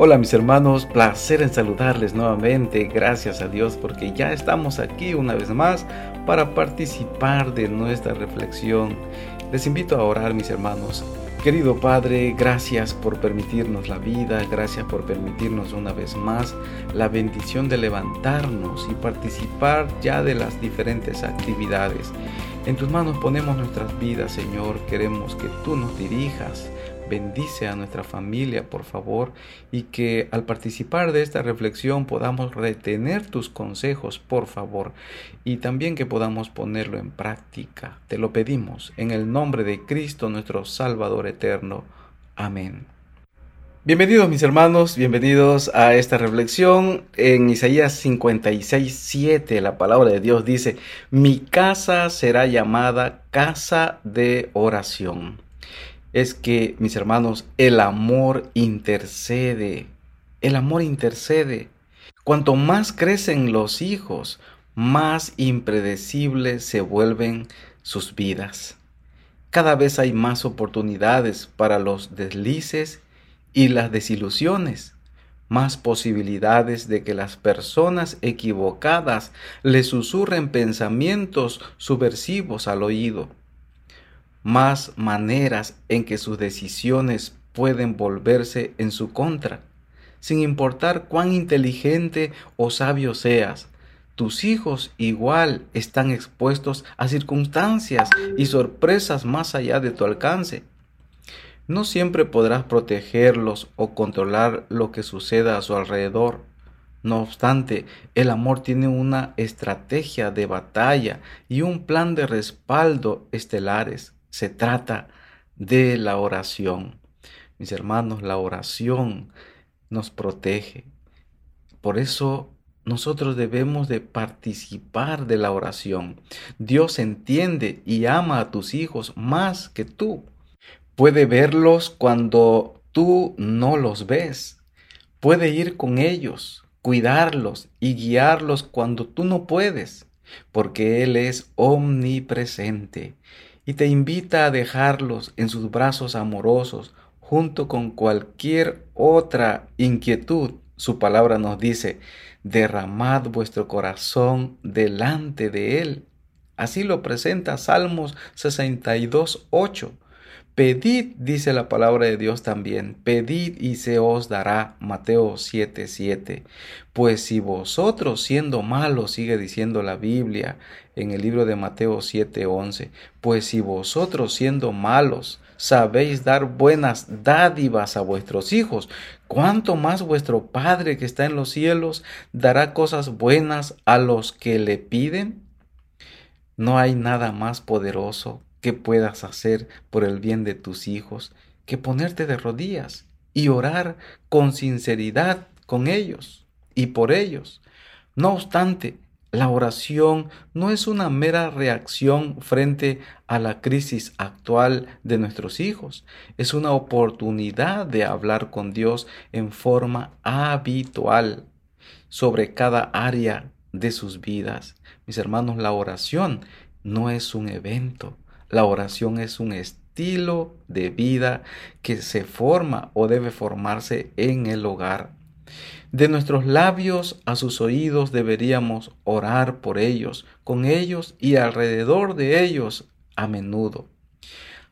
Hola mis hermanos, placer en saludarles nuevamente, gracias a Dios porque ya estamos aquí una vez más para participar de nuestra reflexión. Les invito a orar mis hermanos. Querido Padre, gracias por permitirnos la vida, gracias por permitirnos una vez más la bendición de levantarnos y participar ya de las diferentes actividades. En tus manos ponemos nuestras vidas, Señor, queremos que tú nos dirijas bendice a nuestra familia, por favor, y que al participar de esta reflexión podamos retener tus consejos, por favor, y también que podamos ponerlo en práctica. Te lo pedimos en el nombre de Cristo, nuestro Salvador eterno. Amén. Bienvenidos mis hermanos, bienvenidos a esta reflexión. En Isaías 56, 7 la palabra de Dios dice, mi casa será llamada casa de oración es que, mis hermanos, el amor intercede. El amor intercede. Cuanto más crecen los hijos, más impredecibles se vuelven sus vidas. Cada vez hay más oportunidades para los deslices y las desilusiones, más posibilidades de que las personas equivocadas le susurren pensamientos subversivos al oído más maneras en que sus decisiones pueden volverse en su contra. Sin importar cuán inteligente o sabio seas, tus hijos igual están expuestos a circunstancias y sorpresas más allá de tu alcance. No siempre podrás protegerlos o controlar lo que suceda a su alrededor. No obstante, el amor tiene una estrategia de batalla y un plan de respaldo estelares. Se trata de la oración. Mis hermanos, la oración nos protege. Por eso nosotros debemos de participar de la oración. Dios entiende y ama a tus hijos más que tú. Puede verlos cuando tú no los ves. Puede ir con ellos, cuidarlos y guiarlos cuando tú no puedes, porque Él es omnipresente y te invita a dejarlos en sus brazos amorosos junto con cualquier otra inquietud. Su palabra nos dice, derramad vuestro corazón delante de Él. Así lo presenta Salmos 62, 8. Pedid, dice la palabra de Dios también, pedid y se os dará. Mateo 7, 7. Pues si vosotros siendo malos, sigue diciendo la Biblia en el libro de Mateo 7, 11, pues si vosotros siendo malos sabéis dar buenas dádivas a vuestros hijos, ¿cuánto más vuestro Padre que está en los cielos dará cosas buenas a los que le piden? No hay nada más poderoso que puedas hacer por el bien de tus hijos que ponerte de rodillas y orar con sinceridad con ellos y por ellos. No obstante, la oración no es una mera reacción frente a la crisis actual de nuestros hijos, es una oportunidad de hablar con Dios en forma habitual sobre cada área de sus vidas. Mis hermanos, la oración no es un evento, la oración es un estilo de vida que se forma o debe formarse en el hogar. De nuestros labios a sus oídos deberíamos orar por ellos, con ellos y alrededor de ellos a menudo.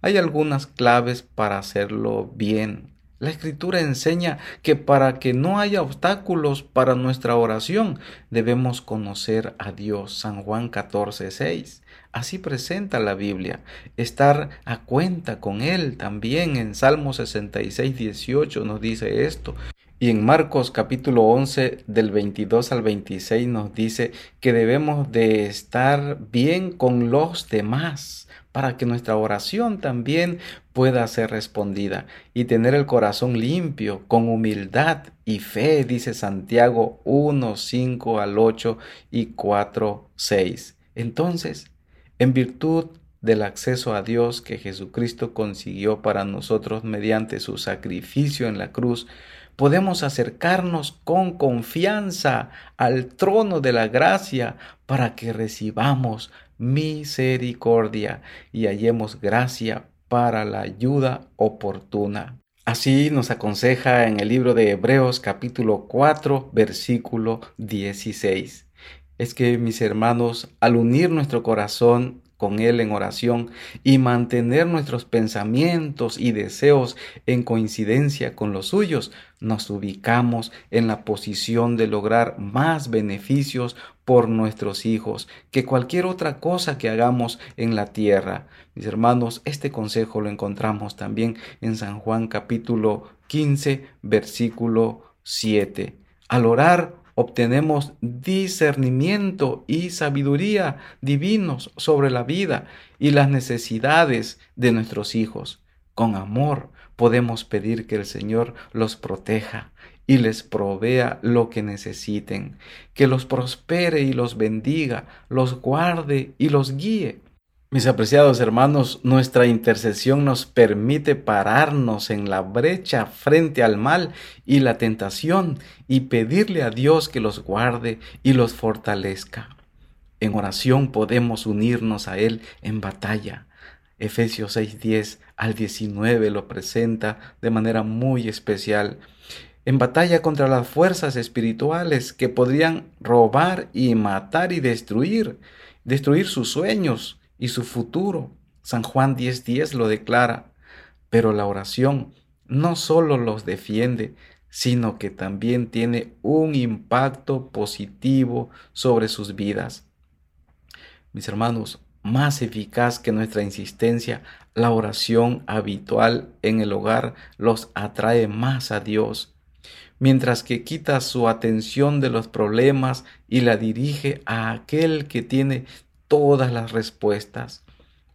Hay algunas claves para hacerlo bien la escritura enseña que para que no haya obstáculos para nuestra oración, debemos conocer a Dios. San Juan 14, 6. Así presenta la Biblia. Estar a cuenta con Él también en Salmo 66, 18 nos dice esto. Y en Marcos capítulo 11 del 22 al 26 nos dice que debemos de estar bien con los demás para que nuestra oración también pueda ser respondida y tener el corazón limpio, con humildad y fe, dice Santiago 1, 5 al 8 y 4, 6. Entonces, en virtud del acceso a Dios que Jesucristo consiguió para nosotros mediante su sacrificio en la cruz, podemos acercarnos con confianza al trono de la gracia para que recibamos misericordia y hallemos gracia para la ayuda oportuna. Así nos aconseja en el libro de Hebreos capítulo 4 versículo 16. Es que mis hermanos, al unir nuestro corazón con Él en oración y mantener nuestros pensamientos y deseos en coincidencia con los suyos, nos ubicamos en la posición de lograr más beneficios por nuestros hijos que cualquier otra cosa que hagamos en la tierra. Mis hermanos, este consejo lo encontramos también en San Juan capítulo 15, versículo 7. Al orar, obtenemos discernimiento y sabiduría divinos sobre la vida y las necesidades de nuestros hijos. Con amor podemos pedir que el Señor los proteja y les provea lo que necesiten, que los prospere y los bendiga, los guarde y los guíe. Mis apreciados hermanos, nuestra intercesión nos permite pararnos en la brecha frente al mal y la tentación y pedirle a Dios que los guarde y los fortalezca. En oración podemos unirnos a Él en batalla. Efesios 6:10 al 19 lo presenta de manera muy especial. En batalla contra las fuerzas espirituales que podrían robar y matar y destruir, destruir sus sueños, y su futuro. San Juan 10:10 lo declara, pero la oración no solo los defiende, sino que también tiene un impacto positivo sobre sus vidas. Mis hermanos, más eficaz que nuestra insistencia, la oración habitual en el hogar los atrae más a Dios, mientras que quita su atención de los problemas y la dirige a aquel que tiene todas las respuestas.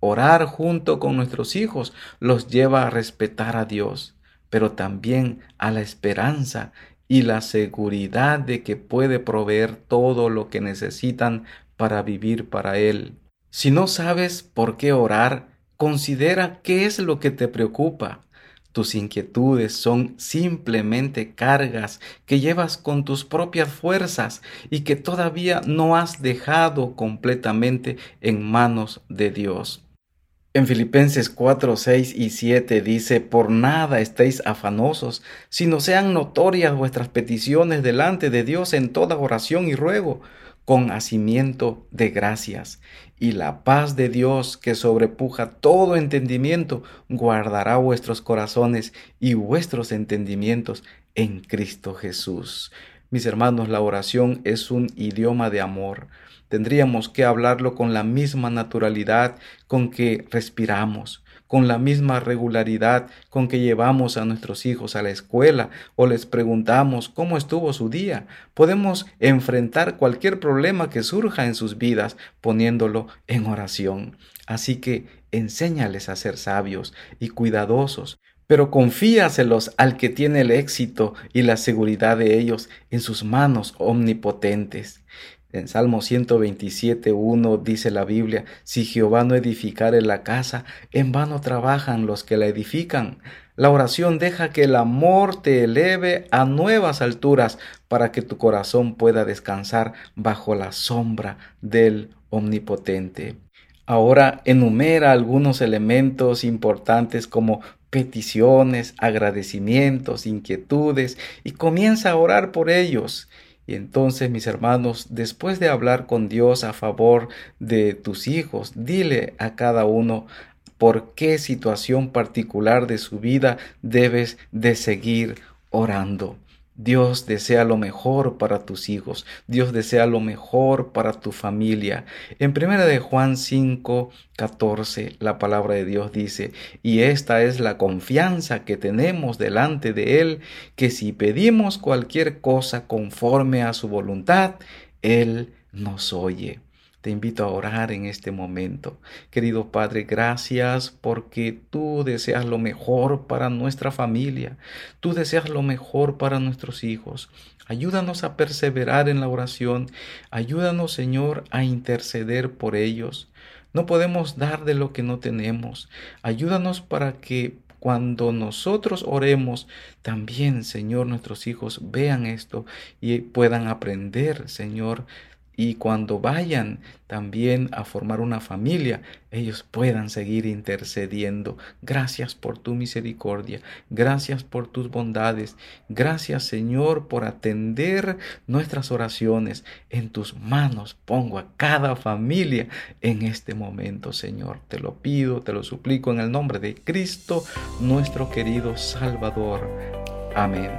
Orar junto con nuestros hijos los lleva a respetar a Dios, pero también a la esperanza y la seguridad de que puede proveer todo lo que necesitan para vivir para Él. Si no sabes por qué orar, considera qué es lo que te preocupa tus inquietudes son simplemente cargas que llevas con tus propias fuerzas y que todavía no has dejado completamente en manos de Dios. En Filipenses 4, 6 y 7 dice, Por nada estéis afanosos, sino sean notorias vuestras peticiones delante de Dios en toda oración y ruego, con hacimiento de gracias. Y la paz de Dios que sobrepuja todo entendimiento, guardará vuestros corazones y vuestros entendimientos en Cristo Jesús. Mis hermanos, la oración es un idioma de amor. Tendríamos que hablarlo con la misma naturalidad con que respiramos, con la misma regularidad con que llevamos a nuestros hijos a la escuela o les preguntamos cómo estuvo su día. Podemos enfrentar cualquier problema que surja en sus vidas poniéndolo en oración. Así que enséñales a ser sabios y cuidadosos, pero confíaselos al que tiene el éxito y la seguridad de ellos en sus manos omnipotentes. En Salmo 127.1 dice la Biblia, si Jehová no edificare la casa, en vano trabajan los que la edifican. La oración deja que el amor te eleve a nuevas alturas para que tu corazón pueda descansar bajo la sombra del Omnipotente. Ahora enumera algunos elementos importantes como peticiones, agradecimientos, inquietudes y comienza a orar por ellos. Y entonces, mis hermanos, después de hablar con Dios a favor de tus hijos, dile a cada uno por qué situación particular de su vida debes de seguir orando. Dios desea lo mejor para tus hijos. Dios desea lo mejor para tu familia. En primera de Juan 5, 14, la palabra de Dios dice, y esta es la confianza que tenemos delante de Él, que si pedimos cualquier cosa conforme a su voluntad, Él nos oye. Te invito a orar en este momento. Querido Padre, gracias porque tú deseas lo mejor para nuestra familia. Tú deseas lo mejor para nuestros hijos. Ayúdanos a perseverar en la oración. Ayúdanos, Señor, a interceder por ellos. No podemos dar de lo que no tenemos. Ayúdanos para que cuando nosotros oremos, también, Señor, nuestros hijos vean esto y puedan aprender, Señor, y cuando vayan también a formar una familia, ellos puedan seguir intercediendo. Gracias por tu misericordia, gracias por tus bondades, gracias Señor por atender nuestras oraciones. En tus manos pongo a cada familia en este momento, Señor. Te lo pido, te lo suplico en el nombre de Cristo, nuestro querido Salvador. Amén.